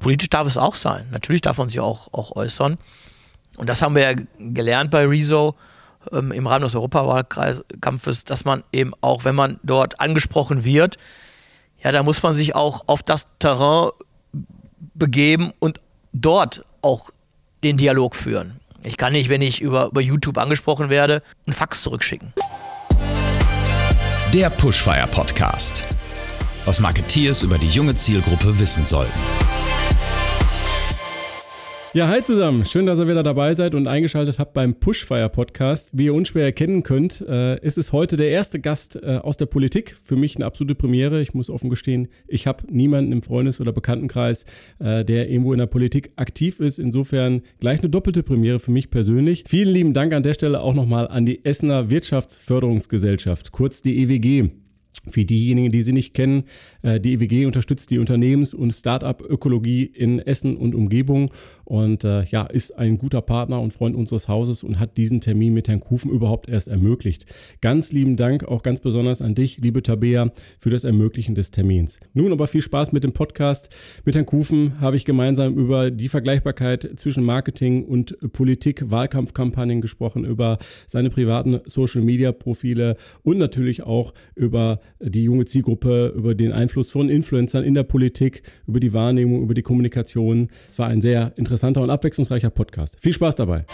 Politisch darf es auch sein. Natürlich darf man sich auch, auch äußern. Und das haben wir ja gelernt bei Rezo ähm, im Rahmen des Europawahlkampfes, dass man eben auch, wenn man dort angesprochen wird, ja, da muss man sich auch auf das Terrain begeben und dort auch den Dialog führen. Ich kann nicht, wenn ich über, über YouTube angesprochen werde, einen Fax zurückschicken. Der Pushfire Podcast. Was Marketeers über die junge Zielgruppe wissen sollten. Ja, hi zusammen. Schön, dass ihr wieder dabei seid und eingeschaltet habt beim Pushfire Podcast. Wie ihr unschwer erkennen könnt, äh, ist es heute der erste Gast äh, aus der Politik. Für mich eine absolute Premiere. Ich muss offen gestehen, ich habe niemanden im Freundes- oder Bekanntenkreis, äh, der irgendwo in der Politik aktiv ist. Insofern gleich eine doppelte Premiere für mich persönlich. Vielen lieben Dank an der Stelle auch nochmal an die Essener Wirtschaftsförderungsgesellschaft, kurz die EWG. Für diejenigen, die sie nicht kennen, die EWG unterstützt die Unternehmens- und Start-up-Ökologie in Essen und Umgebung und äh, ja, ist ein guter Partner und Freund unseres Hauses und hat diesen Termin mit Herrn Kufen überhaupt erst ermöglicht. Ganz lieben Dank auch ganz besonders an dich, liebe Tabea, für das Ermöglichen des Termins. Nun aber viel Spaß mit dem Podcast. Mit Herrn Kufen habe ich gemeinsam über die Vergleichbarkeit zwischen Marketing und Politik, Wahlkampfkampagnen gesprochen, über seine privaten Social-Media-Profile und natürlich auch über die junge Zielgruppe, über den Einfluss von Influencern in der Politik, über die Wahrnehmung, über die Kommunikation. Es war ein sehr interessanter und abwechslungsreicher Podcast. Viel Spaß dabei.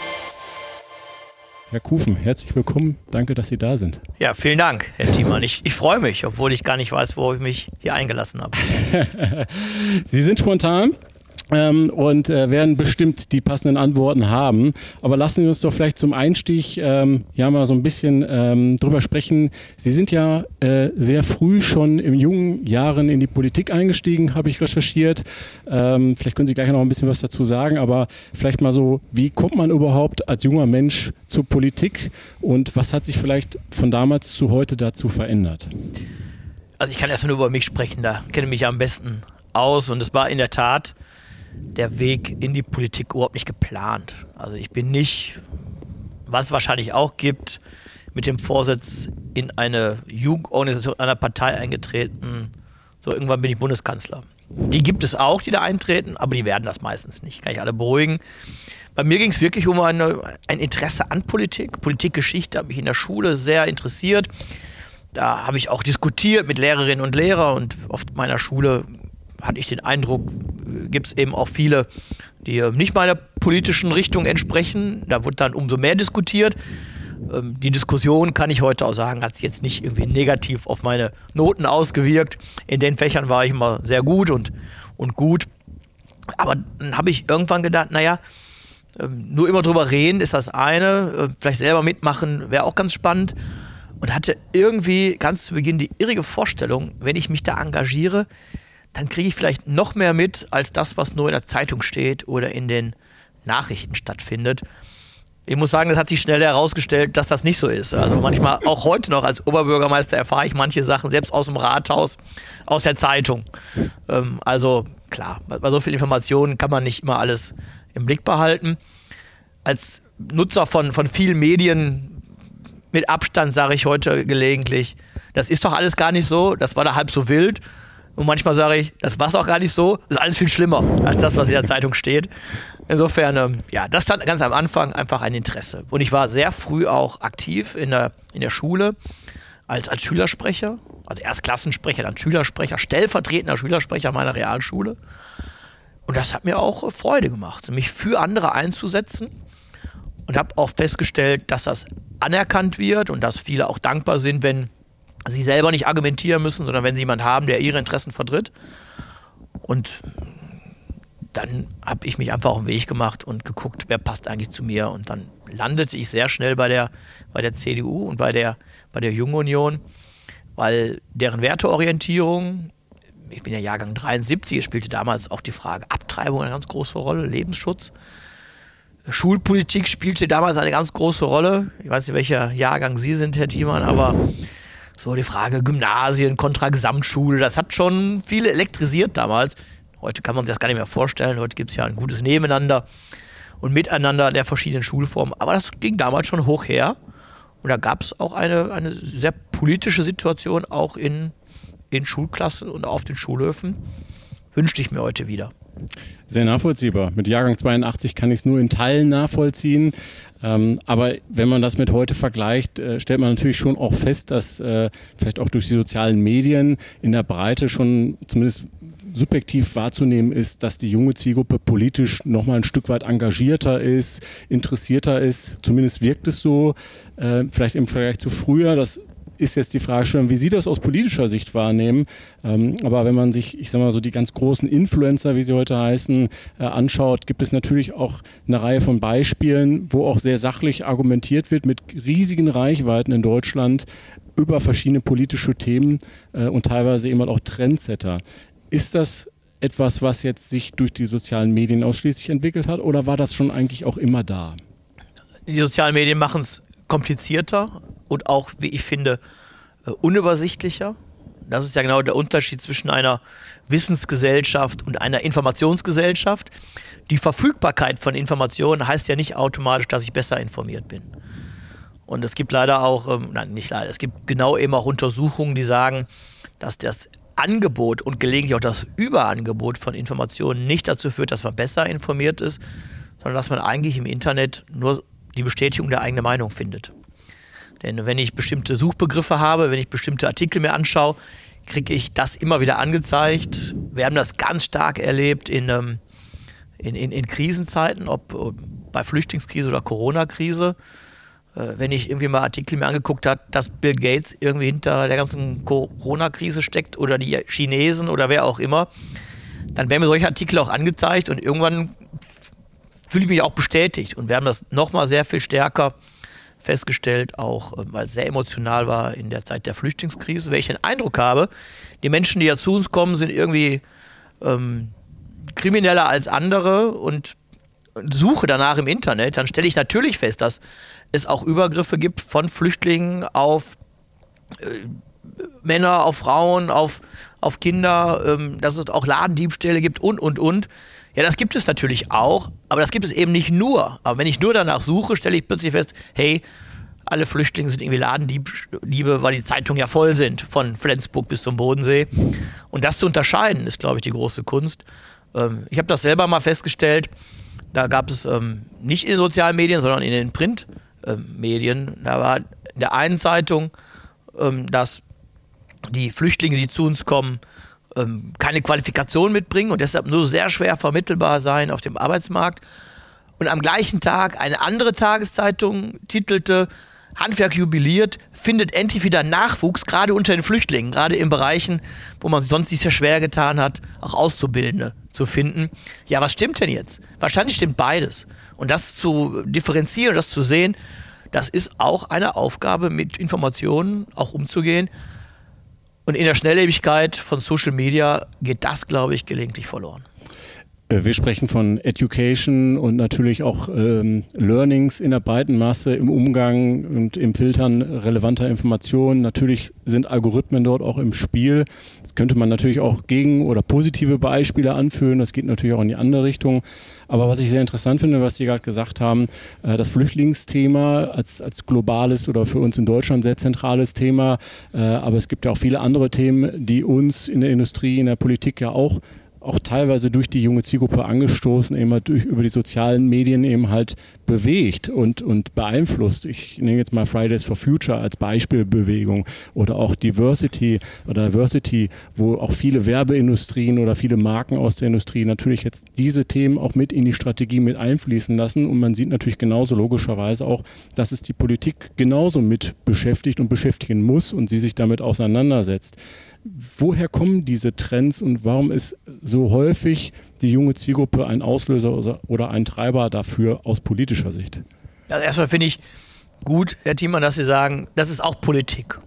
Herr Kufen, herzlich willkommen. Danke, dass Sie da sind. Ja, vielen Dank, Herr Thiemann. Ich, ich freue mich, obwohl ich gar nicht weiß, wo ich mich hier eingelassen habe. Sie sind spontan ähm, und äh, werden bestimmt die passenden Antworten haben. Aber lassen wir uns doch vielleicht zum Einstieg ähm, ja mal so ein bisschen ähm, drüber sprechen. Sie sind ja äh, sehr früh schon in jungen Jahren in die Politik eingestiegen, habe ich recherchiert. Ähm, vielleicht können Sie gleich noch ein bisschen was dazu sagen, aber vielleicht mal so, wie kommt man überhaupt als junger Mensch zur Politik und was hat sich vielleicht von damals zu heute dazu verändert? Also ich kann erstmal nur über mich sprechen, da kenne ich mich am besten aus und es war in der Tat der Weg in die Politik überhaupt nicht geplant. Also ich bin nicht, was es wahrscheinlich auch gibt, mit dem Vorsitz in eine Jugendorganisation einer Partei eingetreten. So irgendwann bin ich Bundeskanzler. Die gibt es auch, die da eintreten, aber die werden das meistens nicht. Kann ich alle beruhigen. Bei mir ging es wirklich um eine, ein Interesse an Politik. Politikgeschichte hat mich in der Schule sehr interessiert. Da habe ich auch diskutiert mit Lehrerinnen und Lehrern und auf meiner Schule hatte ich den Eindruck, gibt es eben auch viele, die äh, nicht meiner politischen Richtung entsprechen. Da wird dann umso mehr diskutiert. Ähm, die Diskussion, kann ich heute auch sagen, hat sich jetzt nicht irgendwie negativ auf meine Noten ausgewirkt. In den Fächern war ich immer sehr gut und, und gut. Aber dann habe ich irgendwann gedacht, naja, ähm, nur immer drüber reden ist das eine, äh, vielleicht selber mitmachen wäre auch ganz spannend. Und hatte irgendwie ganz zu Beginn die irrige Vorstellung, wenn ich mich da engagiere, dann kriege ich vielleicht noch mehr mit als das, was nur in der Zeitung steht oder in den Nachrichten stattfindet. Ich muss sagen, das hat sich schnell herausgestellt, dass das nicht so ist. Also manchmal, auch heute noch als Oberbürgermeister erfahre ich manche Sachen selbst aus dem Rathaus, aus der Zeitung. Ähm, also klar, bei so viel Informationen kann man nicht immer alles im Blick behalten. Als Nutzer von, von vielen Medien mit Abstand sage ich heute gelegentlich, das ist doch alles gar nicht so, das war da halb so wild. Und manchmal sage ich, das war doch gar nicht so. Das ist alles viel schlimmer als das, was in der Zeitung steht. Insofern, ähm, ja, das stand ganz am Anfang einfach ein Interesse. Und ich war sehr früh auch aktiv in der, in der Schule als, als Schülersprecher. Also erst Klassensprecher, dann Schülersprecher, stellvertretender Schülersprecher meiner Realschule. Und das hat mir auch Freude gemacht, mich für andere einzusetzen. Und habe auch festgestellt, dass das anerkannt wird und dass viele auch dankbar sind, wenn sie selber nicht argumentieren müssen, sondern wenn sie jemanden haben, der ihre Interessen vertritt. Und dann habe ich mich einfach auf den Weg gemacht und geguckt, wer passt eigentlich zu mir. Und dann landete ich sehr schnell bei der, bei der CDU und bei der, bei der Jungen Union, weil deren Werteorientierung, ich bin ja Jahrgang 73, es spielte damals auch die Frage Abtreibung eine ganz große Rolle, Lebensschutz. Schulpolitik spielte damals eine ganz große Rolle. Ich weiß nicht, welcher Jahrgang Sie sind, Herr Thiemann, aber so die Frage Gymnasien kontra Gesamtschule, das hat schon viele elektrisiert damals. Heute kann man sich das gar nicht mehr vorstellen. Heute gibt es ja ein gutes Nebeneinander und Miteinander der verschiedenen Schulformen. Aber das ging damals schon hoch her. Und da gab es auch eine, eine sehr politische Situation, auch in, in Schulklassen und auf den Schulhöfen. Wünschte ich mir heute wieder. Sehr nachvollziehbar. Mit Jahrgang 82 kann ich es nur in Teilen nachvollziehen. Ähm, aber wenn man das mit heute vergleicht, äh, stellt man natürlich schon auch fest, dass äh, vielleicht auch durch die sozialen Medien in der Breite schon zumindest subjektiv wahrzunehmen ist, dass die junge Zielgruppe politisch noch mal ein Stück weit engagierter ist, interessierter ist. Zumindest wirkt es so. Äh, vielleicht im Vergleich zu früher. Das ist jetzt die Frage schon, wie Sie das aus politischer Sicht wahrnehmen. Ähm, aber wenn man sich, ich sag mal so, die ganz großen Influencer, wie sie heute heißen, äh, anschaut, gibt es natürlich auch eine Reihe von Beispielen, wo auch sehr sachlich argumentiert wird mit riesigen Reichweiten in Deutschland über verschiedene politische Themen äh, und teilweise eben auch Trendsetter. Ist das etwas, was jetzt sich durch die sozialen Medien ausschließlich entwickelt hat oder war das schon eigentlich auch immer da? Die sozialen Medien machen es komplizierter und auch, wie ich finde, äh, unübersichtlicher. Das ist ja genau der Unterschied zwischen einer Wissensgesellschaft und einer Informationsgesellschaft. Die Verfügbarkeit von Informationen heißt ja nicht automatisch, dass ich besser informiert bin. Und es gibt leider auch, ähm, nein, nicht leider, es gibt genau eben auch Untersuchungen, die sagen, dass das Angebot und gelegentlich auch das Überangebot von Informationen nicht dazu führt, dass man besser informiert ist, sondern dass man eigentlich im Internet nur die Bestätigung der eigenen Meinung findet. Denn wenn ich bestimmte Suchbegriffe habe, wenn ich bestimmte Artikel mir anschaue, kriege ich das immer wieder angezeigt. Wir haben das ganz stark erlebt in, ähm, in, in, in Krisenzeiten, ob äh, bei Flüchtlingskrise oder Corona-Krise. Äh, wenn ich irgendwie mal Artikel mir angeguckt habe, dass Bill Gates irgendwie hinter der ganzen Corona-Krise steckt oder die Chinesen oder wer auch immer, dann werden mir solche Artikel auch angezeigt und irgendwann fühle ich mich auch bestätigt. Und wir haben das nochmal sehr viel stärker festgestellt, auch äh, weil es sehr emotional war in der Zeit der Flüchtlingskrise, weil ich den Eindruck habe, die Menschen, die ja zu uns kommen, sind irgendwie ähm, krimineller als andere und suche danach im Internet, dann stelle ich natürlich fest, dass es auch Übergriffe gibt von Flüchtlingen auf äh, Männer, auf Frauen, auf, auf Kinder, ähm, dass es auch Ladendiebstähle gibt und, und, und. Ja, das gibt es natürlich auch, aber das gibt es eben nicht nur. Aber wenn ich nur danach suche, stelle ich plötzlich fest, hey, alle Flüchtlinge sind irgendwie Ladendiebe, weil die Zeitungen ja voll sind, von Flensburg bis zum Bodensee. Und das zu unterscheiden, ist, glaube ich, die große Kunst. Ähm, ich habe das selber mal festgestellt. Da gab es ähm, nicht in den sozialen Medien, sondern in den Printmedien. Da war in der einen Zeitung, ähm, dass die Flüchtlinge, die zu uns kommen, ähm, keine Qualifikation mitbringen und deshalb nur sehr schwer vermittelbar sein auf dem Arbeitsmarkt. Und am gleichen Tag eine andere Tageszeitung titelte, Handwerk jubiliert, findet endlich wieder Nachwuchs, gerade unter den Flüchtlingen, gerade in Bereichen, wo man sonst sich sehr schwer getan hat, auch Auszubildende zu finden. Ja, was stimmt denn jetzt? Wahrscheinlich stimmt beides. Und das zu differenzieren, das zu sehen, das ist auch eine Aufgabe, mit Informationen auch umzugehen. Und in der Schnelllebigkeit von Social Media geht das, glaube ich, gelegentlich verloren. Äh, wir sprechen von Education und natürlich auch ähm, Learnings in der breiten Masse im Umgang und im Filtern relevanter Informationen. Natürlich sind Algorithmen dort auch im Spiel. Das könnte man natürlich auch gegen oder positive Beispiele anführen. Das geht natürlich auch in die andere Richtung. Aber was ich sehr interessant finde, was Sie gerade gesagt haben, äh, das Flüchtlingsthema als, als globales oder für uns in Deutschland sehr zentrales Thema. Äh, aber es gibt ja auch viele andere Themen, die uns in der Industrie, in der Politik ja auch auch teilweise durch die junge Zielgruppe angestoßen, eben halt durch, über die sozialen Medien eben halt bewegt und, und beeinflusst. Ich nehme jetzt mal Fridays for Future als Beispielbewegung oder auch Diversity oder Diversity, wo auch viele Werbeindustrien oder viele Marken aus der Industrie natürlich jetzt diese Themen auch mit in die Strategie mit einfließen lassen. Und man sieht natürlich genauso logischerweise auch, dass es die Politik genauso mit beschäftigt und beschäftigen muss und sie sich damit auseinandersetzt woher kommen diese Trends und warum ist so häufig die junge Zielgruppe ein Auslöser oder ein Treiber dafür aus politischer Sicht? Also erstmal finde ich gut, Herr Thiemann, dass Sie sagen, das ist auch Politik.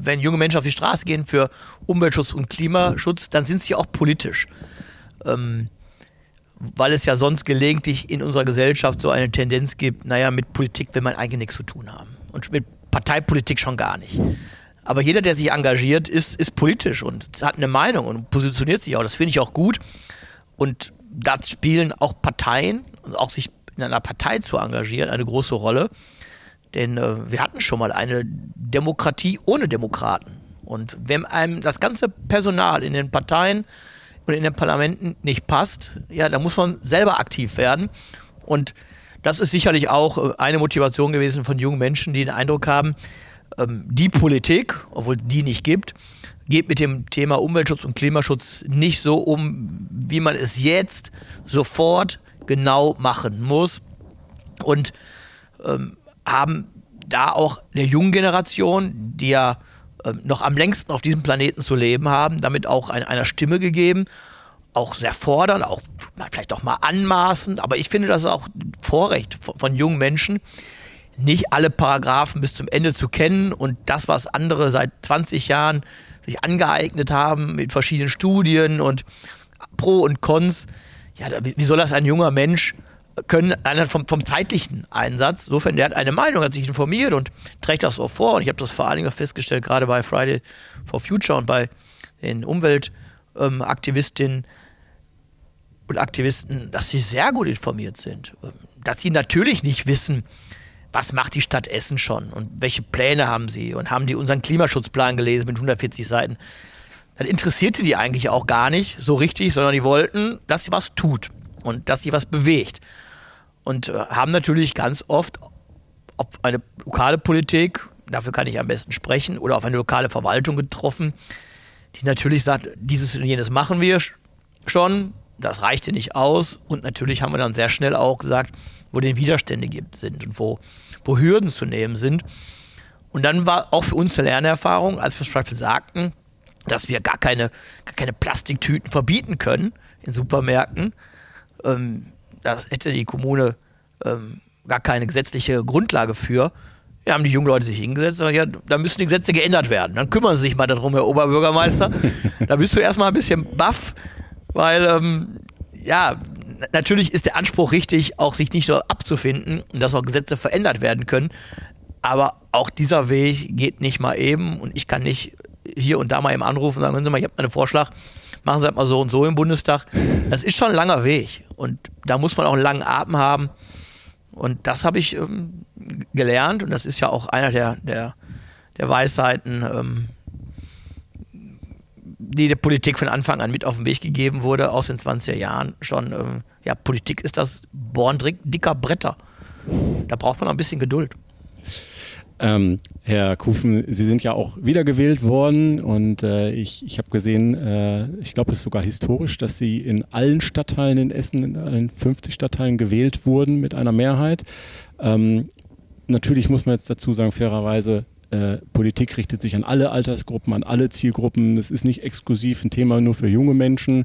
Wenn junge Menschen auf die Straße gehen für Umweltschutz und Klimaschutz, dann sind sie auch politisch. Ähm, weil es ja sonst gelegentlich in unserer Gesellschaft so eine Tendenz gibt, naja, mit Politik will man eigentlich nichts zu tun haben. Und mit Parteipolitik schon gar nicht. Aber jeder, der sich engagiert, ist, ist politisch und hat eine Meinung und positioniert sich auch. Das finde ich auch gut. Und da spielen auch Parteien und auch sich in einer Partei zu engagieren eine große Rolle. Denn äh, wir hatten schon mal eine Demokratie ohne Demokraten. Und wenn einem das ganze Personal in den Parteien und in den Parlamenten nicht passt, ja, da muss man selber aktiv werden. Und das ist sicherlich auch äh, eine Motivation gewesen von jungen Menschen, die den Eindruck haben, die Politik, obwohl die nicht gibt, geht mit dem Thema Umweltschutz und Klimaschutz nicht so um, wie man es jetzt sofort genau machen muss. Und ähm, haben da auch der jungen Generation, die ja ähm, noch am längsten auf diesem Planeten zu leben haben, damit auch ein, einer Stimme gegeben. Auch sehr fordern, auch vielleicht auch mal anmaßend, aber ich finde, das ist auch Vorrecht von, von jungen Menschen, nicht alle Paragraphen bis zum Ende zu kennen und das, was andere seit 20 Jahren sich angeeignet haben mit verschiedenen Studien und Pro und Cons, ja, wie soll das ein junger Mensch können, vom, vom zeitlichen Einsatz, insofern, der hat eine Meinung, hat sich informiert und trägt das auch vor. Und ich habe das vor allen Dingen festgestellt, gerade bei Friday for Future und bei den Umweltaktivistinnen ähm, und Aktivisten, dass sie sehr gut informiert sind. Ähm, dass sie natürlich nicht wissen, was macht die Stadt Essen schon? Und welche Pläne haben sie? Und haben die unseren Klimaschutzplan gelesen mit 140 Seiten. Das interessierte die eigentlich auch gar nicht so richtig, sondern die wollten, dass sie was tut und dass sie was bewegt. Und äh, haben natürlich ganz oft auf eine lokale Politik, dafür kann ich am besten sprechen, oder auf eine lokale Verwaltung getroffen, die natürlich sagt, dieses und jenes machen wir schon, das reichte nicht aus und natürlich haben wir dann sehr schnell auch gesagt, wo die Widerstände gibt, sind und wo, wo Hürden zu nehmen sind. Und dann war auch für uns eine Lernerfahrung, als wir zum Beispiel sagten, dass wir gar keine, gar keine Plastiktüten verbieten können in Supermärkten, ähm, da hätte die Kommune ähm, gar keine gesetzliche Grundlage für. Ja, haben die jungen Leute sich hingesetzt und gesagt, ja, da müssen die Gesetze geändert werden. Dann kümmern sie sich mal darum, Herr Oberbürgermeister. da bist du erstmal ein bisschen baff, weil, ähm, ja, natürlich ist der Anspruch richtig, auch sich nicht nur abzufinden und dass auch Gesetze verändert werden können. Aber auch dieser Weg geht nicht mal eben und ich kann nicht hier und da mal eben anrufen und sagen, hören Sie mal, ich habe einen Vorschlag, machen Sie das mal so und so im Bundestag. Das ist schon ein langer Weg und da muss man auch einen langen Atem haben. Und das habe ich ähm, gelernt und das ist ja auch einer der, der, der Weisheiten, ähm, die der Politik von Anfang an mit auf den Weg gegeben wurde, aus den 20er Jahren schon. Ähm, ja, Politik ist das Born dicker Bretter. Da braucht man noch ein bisschen Geduld. Ähm, Herr Kufen, Sie sind ja auch wiedergewählt worden und äh, ich, ich habe gesehen, äh, ich glaube, es ist sogar historisch, dass Sie in allen Stadtteilen in Essen, in allen 50 Stadtteilen gewählt wurden mit einer Mehrheit. Ähm, natürlich muss man jetzt dazu sagen, fairerweise, äh, Politik richtet sich an alle Altersgruppen, an alle Zielgruppen. Das ist nicht exklusiv ein Thema nur für junge Menschen.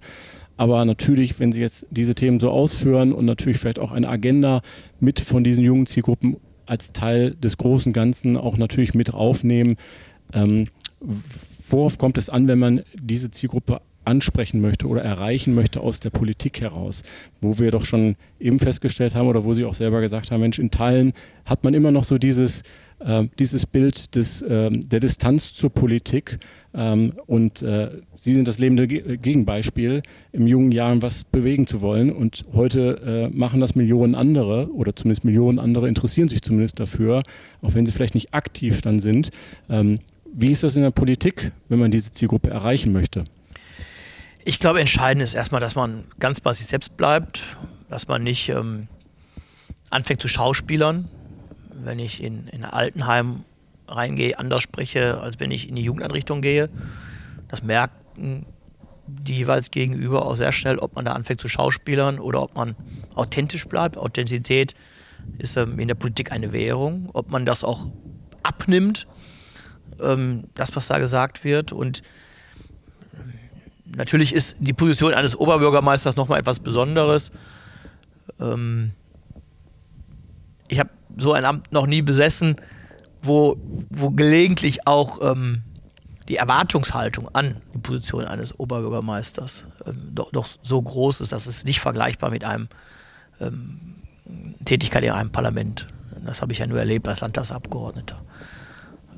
Aber natürlich, wenn Sie jetzt diese Themen so ausführen und natürlich vielleicht auch eine Agenda mit von diesen jungen Zielgruppen als Teil des großen Ganzen auch natürlich mit aufnehmen. Ähm, worauf kommt es an, wenn man diese Zielgruppe ansprechen möchte oder erreichen möchte aus der Politik heraus, wo wir doch schon eben festgestellt haben oder wo Sie auch selber gesagt haben, Mensch, in Teilen hat man immer noch so dieses, dieses Bild des, äh, der Distanz zur Politik ähm, und äh, Sie sind das lebende Ge Gegenbeispiel, im jungen Jahren was bewegen zu wollen. Und heute äh, machen das Millionen andere oder zumindest Millionen andere interessieren sich zumindest dafür, auch wenn sie vielleicht nicht aktiv dann sind. Ähm, wie ist das in der Politik, wenn man diese Zielgruppe erreichen möchte? Ich glaube, entscheidend ist erstmal, dass man ganz bei sich selbst bleibt, dass man nicht ähm, anfängt zu Schauspielern. Wenn ich in, in Altenheim reingehe, anders spreche, als wenn ich in die Jugendeinrichtung gehe. Das merken die jeweils gegenüber auch sehr schnell, ob man da anfängt zu schauspielern oder ob man authentisch bleibt. Authentizität ist ähm, in der Politik eine Währung, ob man das auch abnimmt, ähm, das, was da gesagt wird. Und ähm, natürlich ist die Position eines Oberbürgermeisters nochmal etwas Besonderes. Ich habe so ein Amt noch nie besessen wo, wo gelegentlich auch ähm, die Erwartungshaltung an die Position eines Oberbürgermeisters ähm, doch, doch, so groß ist, dass es nicht vergleichbar mit einem ähm, Tätigkeit in einem Parlament. Das habe ich ja nur erlebt als Landtagsabgeordneter.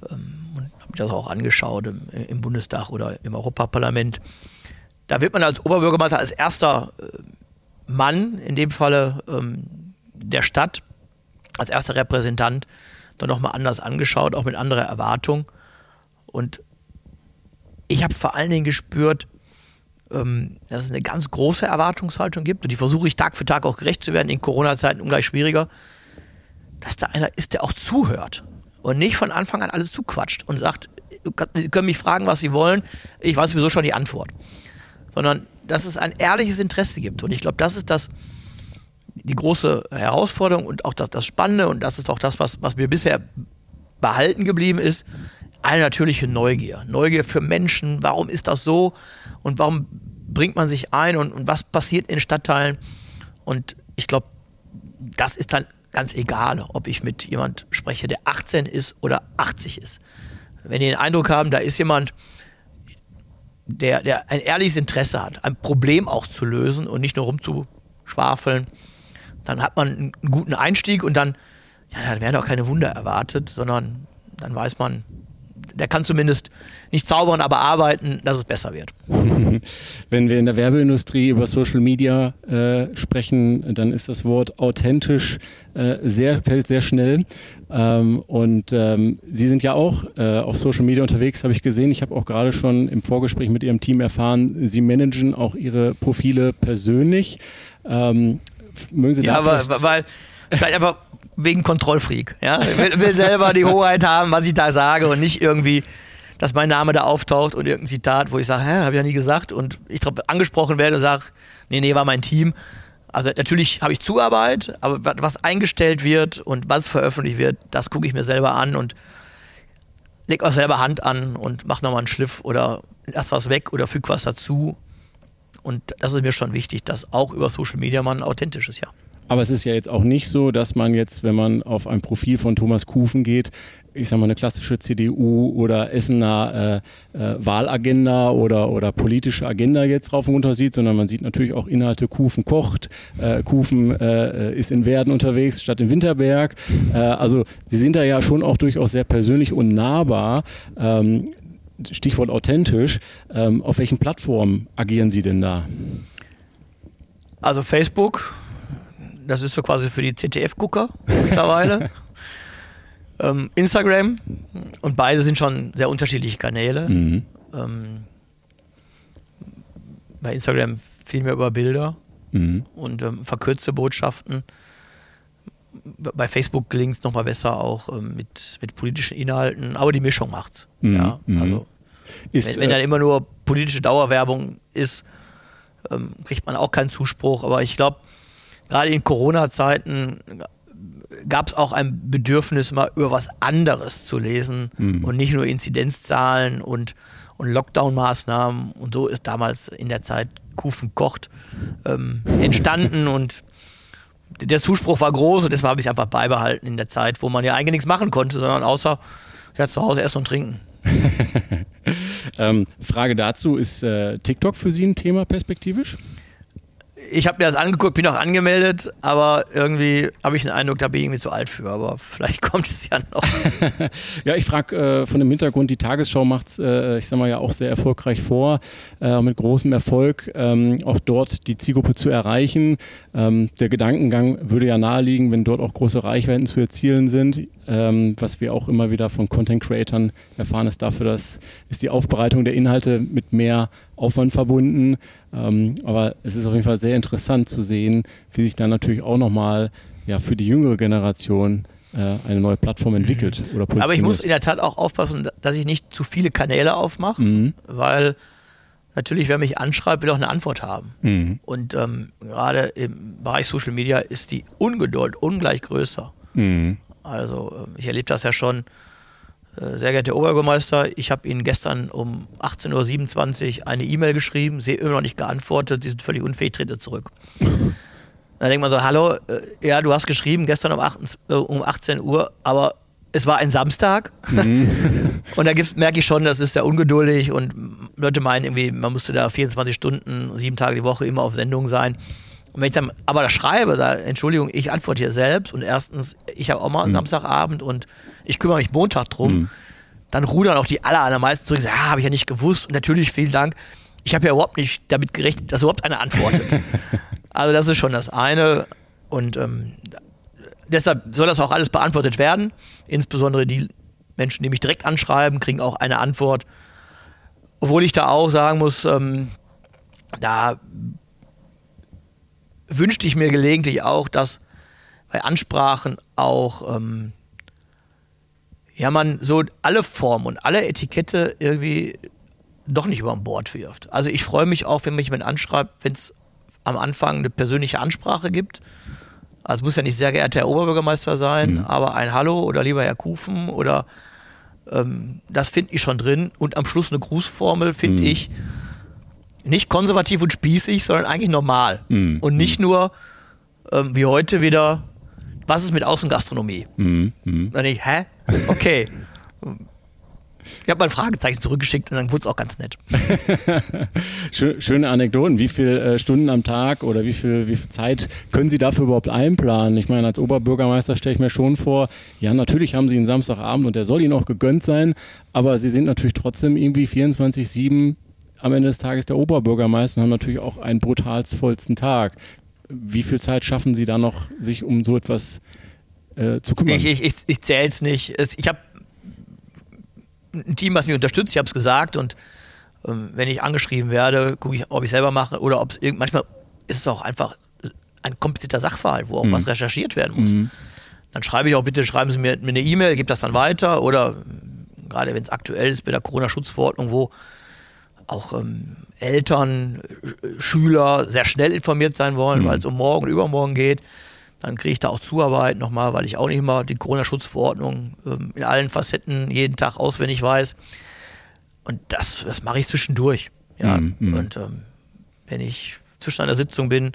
Ähm, und habe mir das auch angeschaut im, im, Bundestag oder im Europaparlament. Da wird man als Oberbürgermeister als erster äh, Mann, in dem Falle ähm, der Stadt, als erster Repräsentant dann nochmal anders angeschaut, auch mit anderer Erwartung. Und ich habe vor allen Dingen gespürt, ähm, dass es eine ganz große Erwartungshaltung gibt und die versuche ich Tag für Tag auch gerecht zu werden, in Corona-Zeiten ungleich schwieriger, dass da einer ist, der auch zuhört und nicht von Anfang an alles zuquatscht und sagt, Sie können mich fragen, was Sie wollen, ich weiß sowieso schon die Antwort. Sondern dass es ein ehrliches Interesse gibt. Und ich glaube, das ist das, die große Herausforderung und auch das, das Spannende und das ist auch das, was, was mir bisher behalten geblieben ist, eine natürliche Neugier. Neugier für Menschen, warum ist das so und warum bringt man sich ein und, und was passiert in Stadtteilen. Und ich glaube, das ist dann ganz egal, ob ich mit jemand spreche, der 18 ist oder 80 ist. Wenn die den Eindruck haben, da ist jemand, der, der ein ehrliches Interesse hat, ein Problem auch zu lösen und nicht nur rumzuschwafeln, dann hat man einen guten Einstieg und dann, ja, dann werden auch keine Wunder erwartet, sondern dann weiß man, der kann zumindest nicht zaubern, aber arbeiten, dass es besser wird. Wenn wir in der Werbeindustrie über Social Media äh, sprechen, dann ist das Wort authentisch äh, sehr, fällt sehr schnell. Ähm, und ähm, Sie sind ja auch äh, auf Social Media unterwegs, habe ich gesehen. Ich habe auch gerade schon im Vorgespräch mit Ihrem Team erfahren, Sie managen auch Ihre Profile persönlich. Ähm, mögen Sie ja, weil, weil vielleicht einfach wegen Kontrollfreak. Ja? Will, will selber die Hoheit haben, was ich da sage und nicht irgendwie, dass mein Name da auftaucht und irgendein Zitat, wo ich sage, hä, habe ich ja nie gesagt und ich drauf angesprochen werde und sage, nee, nee, war mein Team. Also natürlich habe ich Zuarbeit, aber was eingestellt wird und was veröffentlicht wird, das gucke ich mir selber an und leg auch selber Hand an und mach nochmal einen Schliff oder lass was weg oder füg was dazu. Und das ist mir schon wichtig, dass auch über Social Media man authentisch ist, ja. Aber es ist ja jetzt auch nicht so, dass man jetzt, wenn man auf ein Profil von Thomas Kufen geht, ich sag mal, eine klassische CDU oder Essener äh, äh, Wahlagenda oder, oder politische Agenda jetzt rauf und runter sieht, sondern man sieht natürlich auch Inhalte, Kufen kocht, äh, Kufen äh, ist in Werden unterwegs statt in Winterberg. Äh, also sie sind da ja schon auch durchaus sehr persönlich und nahbar. Ähm, Stichwort authentisch. Ähm, auf welchen Plattformen agieren Sie denn da? Also Facebook, das ist so quasi für die CTF-Gucker mittlerweile. ähm, Instagram und beide sind schon sehr unterschiedliche Kanäle. Mhm. Ähm, bei Instagram viel mehr über Bilder mhm. und ähm, verkürzte Botschaften. Bei Facebook gelingt es nochmal besser auch ähm, mit, mit politischen Inhalten, aber die Mischung macht's. Mhm. Ja, mhm. also ist, wenn, wenn, dann äh, immer nur politische Dauerwerbung ist, ähm, kriegt man auch keinen Zuspruch. Aber ich glaube, gerade in Corona-Zeiten gab es auch ein Bedürfnis, mal über was anderes zu lesen mhm. und nicht nur Inzidenzzahlen und, und Lockdown-Maßnahmen. Und so ist damals in der Zeit Kufen kocht ähm, entstanden und der Zuspruch war groß und deshalb habe ich es einfach beibehalten in der Zeit, wo man ja eigentlich nichts machen konnte, sondern außer ja, zu Hause essen und trinken. ähm, Frage dazu, ist äh, TikTok für Sie ein Thema perspektivisch? Ich habe mir das angeguckt, bin auch angemeldet, aber irgendwie habe ich den Eindruck, da bin ich irgendwie zu alt für. Aber vielleicht kommt es ja noch. ja, ich frage äh, von dem Hintergrund, die Tagesschau macht es, äh, ich sag mal ja auch sehr erfolgreich vor, äh, mit großem Erfolg, ähm, auch dort die Zielgruppe zu erreichen. Ähm, der Gedankengang würde ja naheliegen, wenn dort auch große Reichweiten zu erzielen sind. Ähm, was wir auch immer wieder von Content Creatern erfahren, ist dafür, dass ist die Aufbereitung der Inhalte mit mehr Aufwand verbunden. Ähm, aber es ist auf jeden Fall sehr interessant zu sehen, wie sich dann natürlich auch nochmal ja, für die jüngere Generation äh, eine neue Plattform entwickelt. Mhm. Oder aber ich muss in der Tat auch aufpassen, dass ich nicht zu viele Kanäle aufmache, mhm. weil natürlich, wer mich anschreibt, will auch eine Antwort haben. Mhm. Und ähm, gerade im Bereich Social Media ist die Ungeduld ungleich größer. Also ähm, ich erlebe das ja schon äh, sehr geehrter Oberbürgermeister, ich habe Ihnen gestern um 18.27 Uhr eine E-Mail geschrieben, Sie immer noch nicht geantwortet, Sie sind völlig unfähig, trete zurück. Dann denkt man so, hallo, äh, ja, du hast geschrieben gestern um, 8, äh, um 18 Uhr, aber es war ein Samstag. Mhm. und da merke ich schon, das ist sehr ungeduldig und Leute meinen irgendwie, man müsste da 24 Stunden, sieben Tage die Woche immer auf Sendung sein. Und wenn ich dann aber da schreibe, da, Entschuldigung, ich antworte hier selbst und erstens, ich habe auch mal einen mhm. Samstagabend und ich kümmere mich Montag drum, mhm. dann rudern auch die aller, allermeisten zurück, ja, habe ich ja nicht gewusst und natürlich vielen Dank. Ich habe ja überhaupt nicht damit gerechnet, dass überhaupt einer antwortet. also das ist schon das eine und ähm, deshalb soll das auch alles beantwortet werden. Insbesondere die Menschen, die mich direkt anschreiben, kriegen auch eine Antwort. Obwohl ich da auch sagen muss, ähm, da wünschte ich mir gelegentlich auch, dass bei Ansprachen auch ähm, ja man so alle Formen und alle Etikette irgendwie doch nicht über Bord wirft. Also ich freue mich auch, wenn mich jemand anschreibt, wenn es am Anfang eine persönliche Ansprache gibt. Also es muss ja nicht sehr geehrter Herr Oberbürgermeister sein, mhm. aber ein Hallo oder lieber Herr Kufen oder ähm, das finde ich schon drin. Und am Schluss eine Grußformel finde mhm. ich nicht konservativ und spießig, sondern eigentlich normal. Mhm. Und nicht nur ähm, wie heute wieder, was ist mit Außengastronomie? Mhm. Mhm. Dann ich, hä? Okay. Ich habe mal ein Fragezeichen zurückgeschickt und dann wurde es auch ganz nett. Schöne Anekdoten. Wie viele äh, Stunden am Tag oder wie viel, wie viel Zeit können Sie dafür überhaupt einplanen? Ich meine, als Oberbürgermeister stelle ich mir schon vor, ja, natürlich haben Sie einen Samstagabend und der soll Ihnen auch gegönnt sein, aber Sie sind natürlich trotzdem irgendwie 24-7 am Ende des Tages der Oberbürgermeister und haben natürlich auch einen brutalsvollsten Tag. Wie viel Zeit schaffen Sie da noch, sich um so etwas äh, zu kümmern? Ich, ich, ich, ich zähle es nicht. Ich habe ein Team, was mich unterstützt, ich habe es gesagt und ähm, wenn ich angeschrieben werde, gucke ich, ob ich selber mache oder ob es manchmal ist es auch einfach ein komplizierter Sachverhalt, wo auch mhm. was recherchiert werden muss. Mhm. Dann schreibe ich auch bitte, schreiben Sie mir, mir eine E-Mail, gebe das dann weiter oder gerade wenn es aktuell ist bei der Corona-Schutzverordnung, wo auch ähm, Eltern, Schüler sehr schnell informiert sein wollen, mhm. weil es um morgen, übermorgen geht. Dann kriege ich da auch Zuarbeit nochmal, weil ich auch nicht immer die Corona-Schutzverordnung ähm, in allen Facetten jeden Tag auswendig weiß. Und das, das mache ich zwischendurch. Ja. Mhm. mhm. Und ähm, wenn ich zwischen einer Sitzung bin,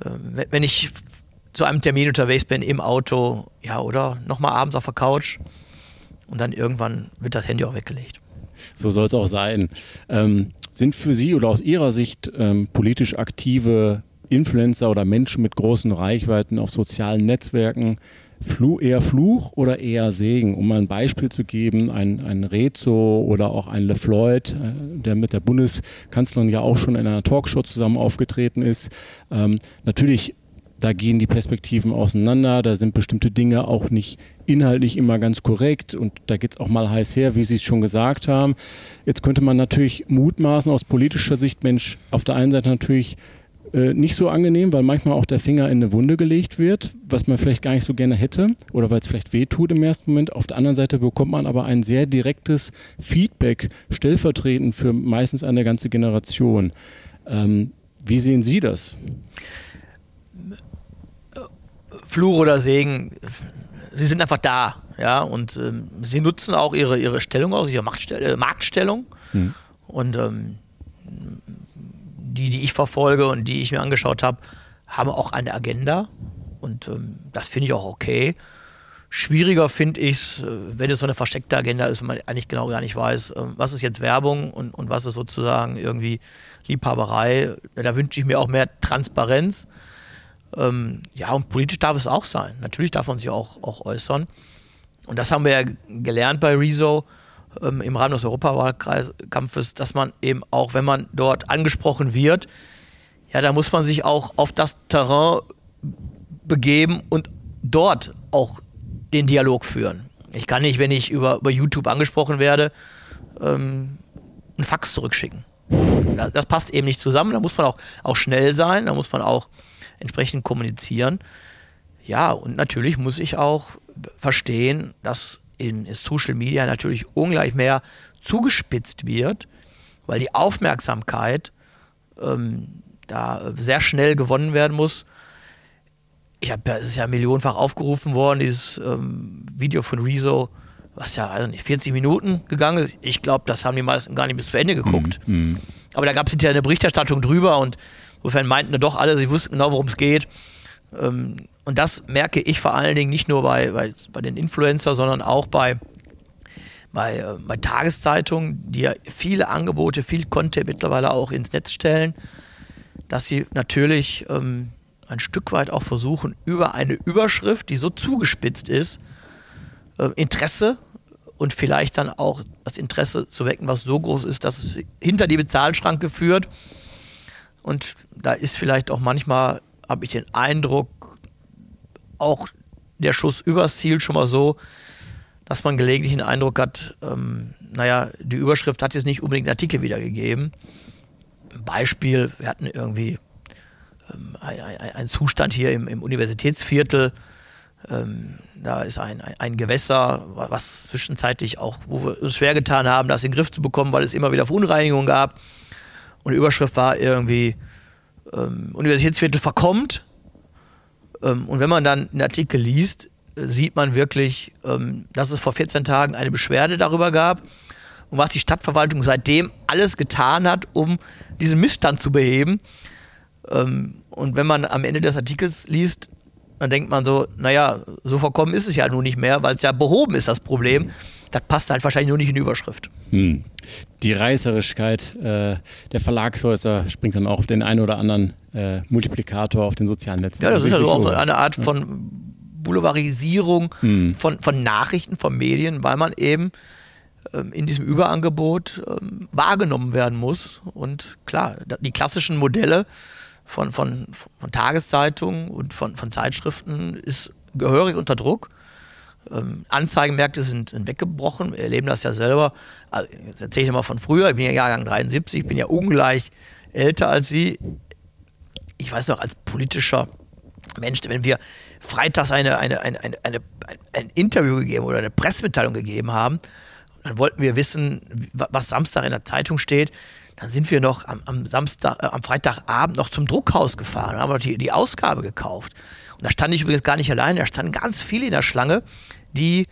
äh, wenn ich zu einem Termin unterwegs bin im Auto, ja, oder nochmal abends auf der Couch und dann irgendwann wird das Handy auch weggelegt. So soll es auch sein. Ähm, sind für Sie oder aus Ihrer Sicht ähm, politisch aktive Influencer oder Menschen mit großen Reichweiten auf sozialen Netzwerken Fluch, eher Fluch oder eher Segen? Um mal ein Beispiel zu geben, ein, ein Rezo oder auch ein LeFloid, äh, der mit der Bundeskanzlerin ja auch schon in einer Talkshow zusammen aufgetreten ist. Ähm, natürlich da gehen die Perspektiven auseinander, da sind bestimmte Dinge auch nicht inhaltlich immer ganz korrekt und da geht es auch mal heiß her, wie Sie es schon gesagt haben. Jetzt könnte man natürlich mutmaßen aus politischer Sicht, Mensch, auf der einen Seite natürlich äh, nicht so angenehm, weil manchmal auch der Finger in eine Wunde gelegt wird, was man vielleicht gar nicht so gerne hätte oder weil es vielleicht wehtut im ersten Moment. Auf der anderen Seite bekommt man aber ein sehr direktes Feedback, stellvertretend für meistens eine ganze Generation. Ähm, wie sehen Sie das? Fluch oder Segen, sie sind einfach da, ja, und ähm, sie nutzen auch ihre, ihre Stellung aus, ihre Machtstell äh, Marktstellung. Hm. Und ähm, die, die ich verfolge und die ich mir angeschaut habe, haben auch eine Agenda. Und ähm, das finde ich auch okay. Schwieriger finde ich es, äh, wenn es so eine versteckte Agenda ist und man eigentlich genau gar nicht weiß, äh, was ist jetzt Werbung und, und was ist sozusagen irgendwie Liebhaberei. Da wünsche ich mir auch mehr Transparenz. Ähm, ja, und politisch darf es auch sein. Natürlich darf man sich auch, auch äußern. Und das haben wir ja gelernt bei Rezo ähm, im Rahmen des Europawahlkampfes, dass man eben auch, wenn man dort angesprochen wird, ja, da muss man sich auch auf das Terrain begeben und dort auch den Dialog führen. Ich kann nicht, wenn ich über, über YouTube angesprochen werde, ähm, einen Fax zurückschicken. Das, passt eben nicht zusammen. Da muss man auch, auch schnell sein, da muss man auch entsprechend kommunizieren. Ja, und natürlich muss ich auch verstehen, dass in Social Media natürlich ungleich mehr zugespitzt wird, weil die Aufmerksamkeit ähm, da sehr schnell gewonnen werden muss. Ich habe ja, es ist ja millionenfach aufgerufen worden, dieses ähm, Video von Rezo, was ja also nicht 40 Minuten gegangen ist. Ich glaube, das haben die meisten gar nicht bis zu Ende geguckt. Mm, mm. Aber da gab es hinterher eine Berichterstattung drüber und Insofern meinten doch alle, sie wussten genau, worum es geht. Ähm, und das merke ich vor allen Dingen nicht nur bei, bei, bei den Influencern, sondern auch bei, bei, äh, bei Tageszeitungen, die ja viele Angebote, viel Content mittlerweile auch ins Netz stellen, dass sie natürlich ähm, ein Stück weit auch versuchen, über eine Überschrift, die so zugespitzt ist, äh, Interesse und vielleicht dann auch das Interesse zu wecken, was so groß ist, dass es hinter die Bezahlschranke führt und da ist vielleicht auch manchmal, habe ich den Eindruck, auch der Schuss übers Ziel schon mal so, dass man gelegentlich den Eindruck hat, ähm, naja, die Überschrift hat jetzt nicht unbedingt Artikel wiedergegeben. Beispiel, wir hatten irgendwie ähm, einen Zustand hier im, im Universitätsviertel, ähm, da ist ein, ein, ein, Gewässer, was zwischenzeitlich auch, wo wir uns schwer getan haben, das in den Griff zu bekommen, weil es immer wieder Verunreinigungen gab. Und die Überschrift war irgendwie, ähm, Universitätsviertel verkommt. Ähm, und wenn man dann einen Artikel liest, sieht man wirklich, ähm, dass es vor 14 Tagen eine Beschwerde darüber gab und was die Stadtverwaltung seitdem alles getan hat, um diesen Missstand zu beheben. Ähm, und wenn man am Ende des Artikels liest, dann denkt man so, naja, so verkommen ist es ja nun nicht mehr, weil es ja behoben ist, das Problem. Das passt halt wahrscheinlich nur nicht in die Überschrift. Hm. Die Reißerigkeit äh, der Verlagshäuser springt dann auch auf den einen oder anderen äh, Multiplikator auf den sozialen Netzwerken. Ja, das ist also auch eine Art von Boulevardisierung hm. von, von Nachrichten, von Medien, weil man eben ähm, in diesem Überangebot ähm, wahrgenommen werden muss. Und klar, die klassischen Modelle von, von, von Tageszeitungen und von, von Zeitschriften ist gehörig unter Druck. Ähm, Anzeigenmärkte sind, weggebrochen. Wir erleben das ja selber. Also, jetzt erzähle ich mal von früher. Ich bin ja Jahrgang 73, ich bin ja ungleich älter als Sie. Ich weiß noch, als politischer Mensch, wenn wir freitags eine, eine, eine, eine, eine ein Interview gegeben oder eine Pressemitteilung gegeben haben, dann wollten wir wissen, was Samstag in der Zeitung steht. Dann sind wir noch am, am Samstag, äh, am Freitagabend noch zum Druckhaus gefahren, haben die, die Ausgabe gekauft. Da stand ich übrigens gar nicht alleine, da standen ganz viele in der Schlange, die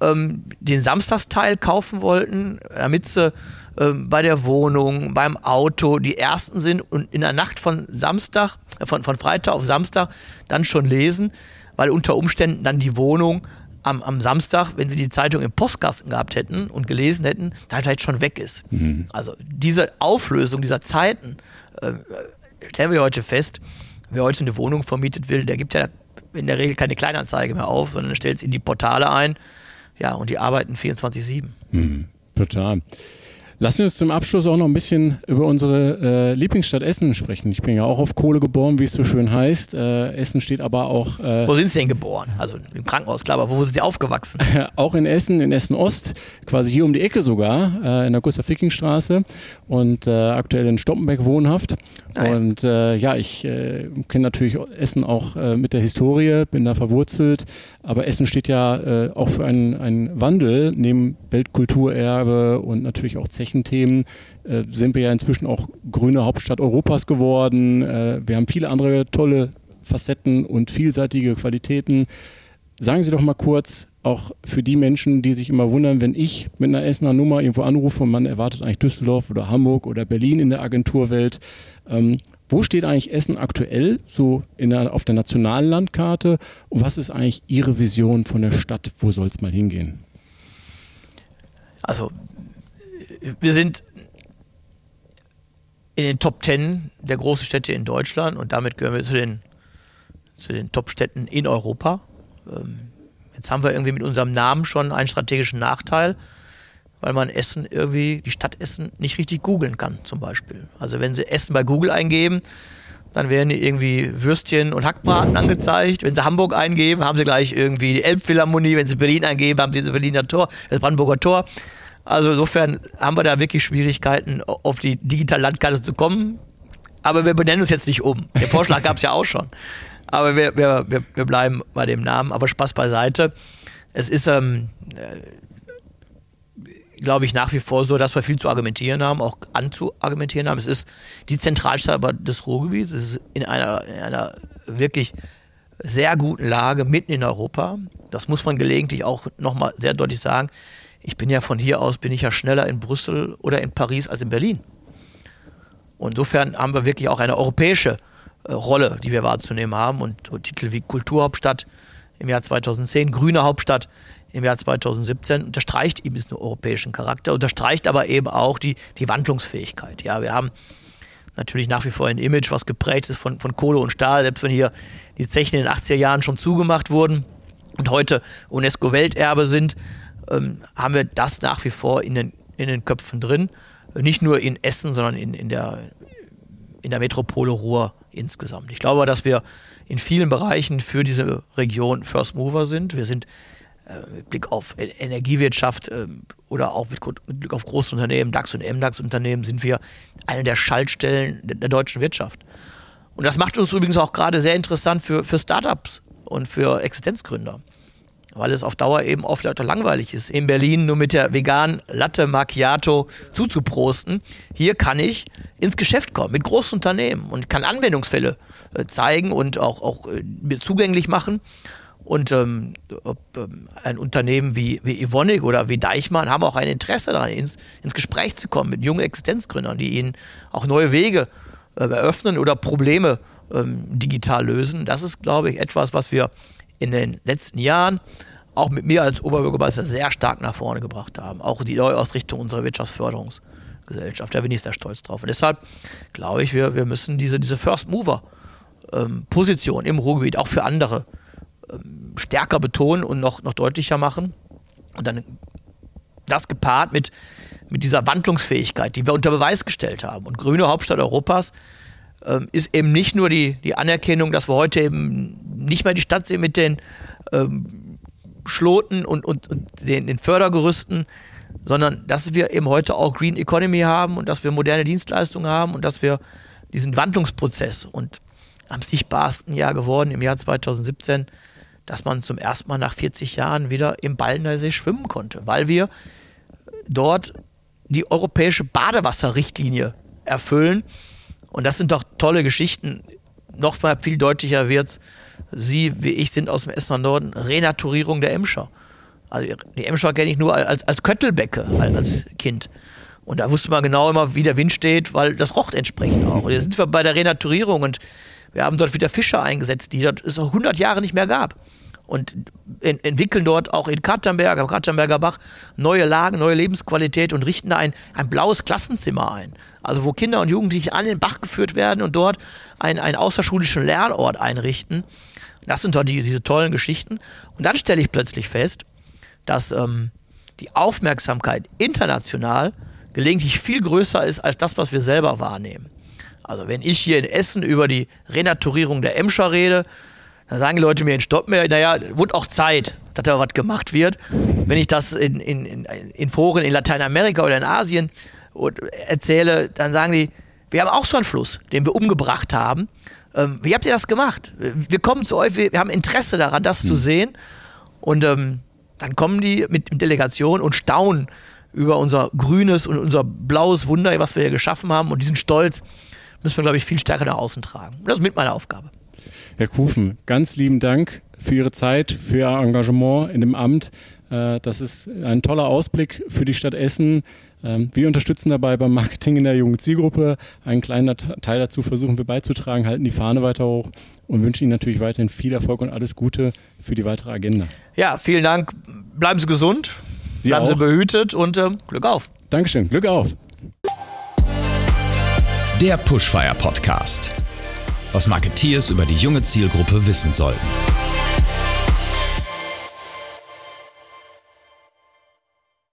ähm, den Samstagsteil kaufen wollten, damit sie ähm, bei der Wohnung, beim Auto die ersten sind und in der Nacht von Samstag, äh, von, von Freitag auf Samstag dann schon lesen, weil unter Umständen dann die Wohnung am, am Samstag, wenn sie die Zeitung im Postkasten gehabt hätten und gelesen hätten, da vielleicht schon weg ist. Mhm. Also diese Auflösung dieser Zeiten äh, stellen wir heute fest. Wer heute eine Wohnung vermietet will, der gibt ja in der Regel keine Kleinanzeige mehr auf, sondern stellt es in die Portale ein. Ja, und die arbeiten 24-7. Mhm. Total. Lassen wir uns zum Abschluss auch noch ein bisschen über unsere äh, Lieblingsstadt Essen sprechen. Ich bin ja auch auf Kohle geboren, wie es so schön heißt. Äh, Essen steht aber auch. Äh, wo sind Sie denn geboren? Also im Krankenhaus, klar, aber wo sind Sie aufgewachsen? auch in Essen, in Essen Ost, quasi hier um die Ecke sogar, äh, in der Gustav-Ficking-Straße und äh, aktuell in Stoppenbeck wohnhaft. Nein. Ah, und äh, ja, ich kenne natürlich Essen auch mit der Historie, bin da verwurzelt, aber Essen steht ja auch für einen, einen Wandel neben Weltkulturerbe und natürlich auch Zechen Themen äh, sind wir ja inzwischen auch grüne Hauptstadt Europas geworden. Äh, wir haben viele andere tolle Facetten und vielseitige Qualitäten. Sagen Sie doch mal kurz, auch für die Menschen, die sich immer wundern, wenn ich mit einer Essener Nummer irgendwo anrufe und man erwartet eigentlich Düsseldorf oder Hamburg oder Berlin in der Agenturwelt. Ähm, wo steht eigentlich Essen aktuell so der, auf der nationalen Landkarte und was ist eigentlich Ihre Vision von der Stadt? Wo soll es mal hingehen? Also wir sind in den Top Ten der großen Städte in Deutschland und damit gehören wir zu den, zu den Top-Städten in Europa. Ähm, jetzt haben wir irgendwie mit unserem Namen schon einen strategischen Nachteil, weil man Essen irgendwie, die Stadt Essen, nicht richtig googeln kann, zum Beispiel. Also wenn Sie Essen bei Google eingeben, dann werden irgendwie Würstchen und Hackbraten angezeigt. Wenn Sie Hamburg eingeben, haben Sie gleich irgendwie die Elbphilharmonie. Wenn Sie Berlin eingeben, haben Sie das Berliner Tor, das Brandenburger Tor. Also insofern haben wir da wirklich Schwierigkeiten, auf die digitale Landkarte zu kommen. Aber wir benennen uns jetzt nicht um. Den Vorschlag gab es ja auch schon. Aber wir, wir, wir, bleiben bei dem Namen. Aber Spaß beiseite. Es ist, ähm, äh, glaube ich, nach wie vor so, dass wir viel zu argumentieren haben, auch anzuargumentieren haben. Es ist die Zentralstadt des Ruhrgebiets. Es ist in einer, in einer wirklich sehr guten Lage mitten in Europa. Das muss man gelegentlich auch nochmal sehr deutlich sagen ich bin ja von hier aus, bin ich ja schneller in Brüssel oder in Paris als in Berlin. Und insofern haben wir wirklich auch eine europäische äh, Rolle, die wir wahrzunehmen haben. Und so Titel wie Kulturhauptstadt im Jahr 2010, grüne Hauptstadt im Jahr 2017 unterstreicht eben diesen europäischen Charakter, unterstreicht aber eben auch die, die Wandlungsfähigkeit. Ja, wir haben natürlich nach wie vor ein Image, was geprägt ist von, von Kohle und Stahl, selbst wenn hier die Zechen in den 80er Jahren schon zugemacht wurden und heute UNESCO-Welterbe sind, ähm, haben wir das nach wie vor in den, in den Köpfen drin. Nicht nur in Essen, sondern in, in, der, in der Metropole Ruhr insgesamt. Ich glaube, dass wir in vielen Bereichen für diese Region First Mover sind. Wir sind äh, mit Blick auf Energiewirtschaft äh, oder auch mit, mit Blick auf Großunternehmen, DAX und MDAX-Unternehmen, sind wir eine der Schaltstellen der, der, deutschen Wirtschaft. Und das macht uns übrigens auch gerade sehr interessant für, für Startups und für Existenzgründer. Weil es auf Dauer eben oft langweilig ist, in Berlin nur mit der veganen Latte Macchiato zuzuprosten. Hier kann ich ins Geschäft kommen mit großen Unternehmen und kann Anwendungsfälle äh, zeigen und auch, auch äh, mir zugänglich machen. Und ähm, ob, ähm, ein Unternehmen wie, wie Evonik oder wie Deichmann haben auch ein Interesse daran, ins, ins Gespräch zu kommen mit jungen Existenzgründern, die ihnen auch neue Wege äh, eröffnen oder Probleme ähm, digital lösen. Das ist, glaube ich, etwas, was wir in den letzten Jahren auch mit mir als Oberbürgermeister sehr stark nach vorne gebracht haben. Auch die Neuausrichtung unserer Wirtschaftsförderungsgesellschaft. Da bin ich sehr stolz drauf. Und deshalb glaube ich, wir, wir müssen diese, diese First Mover ähm, im Ruhrgebiet auch für andere ähm, stärker betonen und noch, noch deutlicher machen. Und dann das gepaart mit, mit dieser Wandlungsfähigkeit, die wir unter Beweis gestellt haben. Und grüne Hauptstadt Europas ähm, ist eben nicht nur die, die Anerkennung, dass wir heute eben nicht mehr die Stadt sind mit den ähm, Schloten und, und, und den, den Fördergerüsten, sondern dass wir eben heute auch Green Economy haben und dass wir moderne Dienstleistungen haben und dass wir diesen Wandlungsprozess und am sichtbarsten Jahr geworden im Jahr 2017 dass man zum ersten Mal nach 40 Jahren wieder im Ballnersee schwimmen konnte, weil wir dort die europäische Badewasserrichtlinie erfüllen. Und das sind doch tolle Geschichten. Noch mal viel deutlicher wird es, Sie wie ich sind aus dem Essener Norden, Renaturierung der Emscher. Also die Emscher kenne ich nur als, als Köttelbecke, als Kind. Und da wusste man genau immer, wie der Wind steht, weil das rocht entsprechend auch. Und jetzt sind wir bei der Renaturierung und wir haben dort wieder Fischer eingesetzt, die es 100 Jahre nicht mehr gab. Und in, entwickeln dort auch in Katernberg, am Katernberger Bach, neue Lagen, neue Lebensqualität und richten da ein, ein blaues Klassenzimmer ein. Also wo Kinder und Jugendliche an den Bach geführt werden und dort einen, einen außerschulischen Lernort einrichten. Das sind dort die, diese tollen Geschichten. Und dann stelle ich plötzlich fest, dass ähm, die Aufmerksamkeit international gelegentlich viel größer ist als das, was wir selber wahrnehmen. Also wenn ich hier in Essen über die Renaturierung der Emscher rede, dann sagen die Leute mir in Stoppmeer, naja, wurde auch Zeit, dass da was gemacht wird. Wenn ich das in, in, in Foren in Lateinamerika oder in Asien erzähle, dann sagen die, wir haben auch so einen Fluss, den wir umgebracht haben. Ähm, wie habt ihr das gemacht? Wir kommen zu euch, wir, wir haben Interesse daran, das hm. zu sehen. Und ähm, dann kommen die mit, mit Delegationen und staunen über unser grünes und unser blaues Wunder, was wir hier geschaffen haben. Und diesen Stolz, müssen wir, glaube ich, viel stärker nach außen tragen. Das ist mit meiner Aufgabe. Herr Kufen, ganz lieben Dank für Ihre Zeit, für Ihr Engagement in dem Amt. Äh, das ist ein toller Ausblick für die Stadt Essen. Ähm, wir unterstützen dabei beim Marketing in der jungen Zielgruppe. Einen kleinen Teil dazu versuchen wir beizutragen, halten die Fahne weiter hoch und wünschen Ihnen natürlich weiterhin viel Erfolg und alles Gute für die weitere Agenda. Ja, vielen Dank. Bleiben Sie gesund, Sie bleiben auch. Sie behütet und äh, Glück auf. Dankeschön, Glück auf. Der Pushfire Podcast. Was Marketeers über die junge Zielgruppe wissen sollten.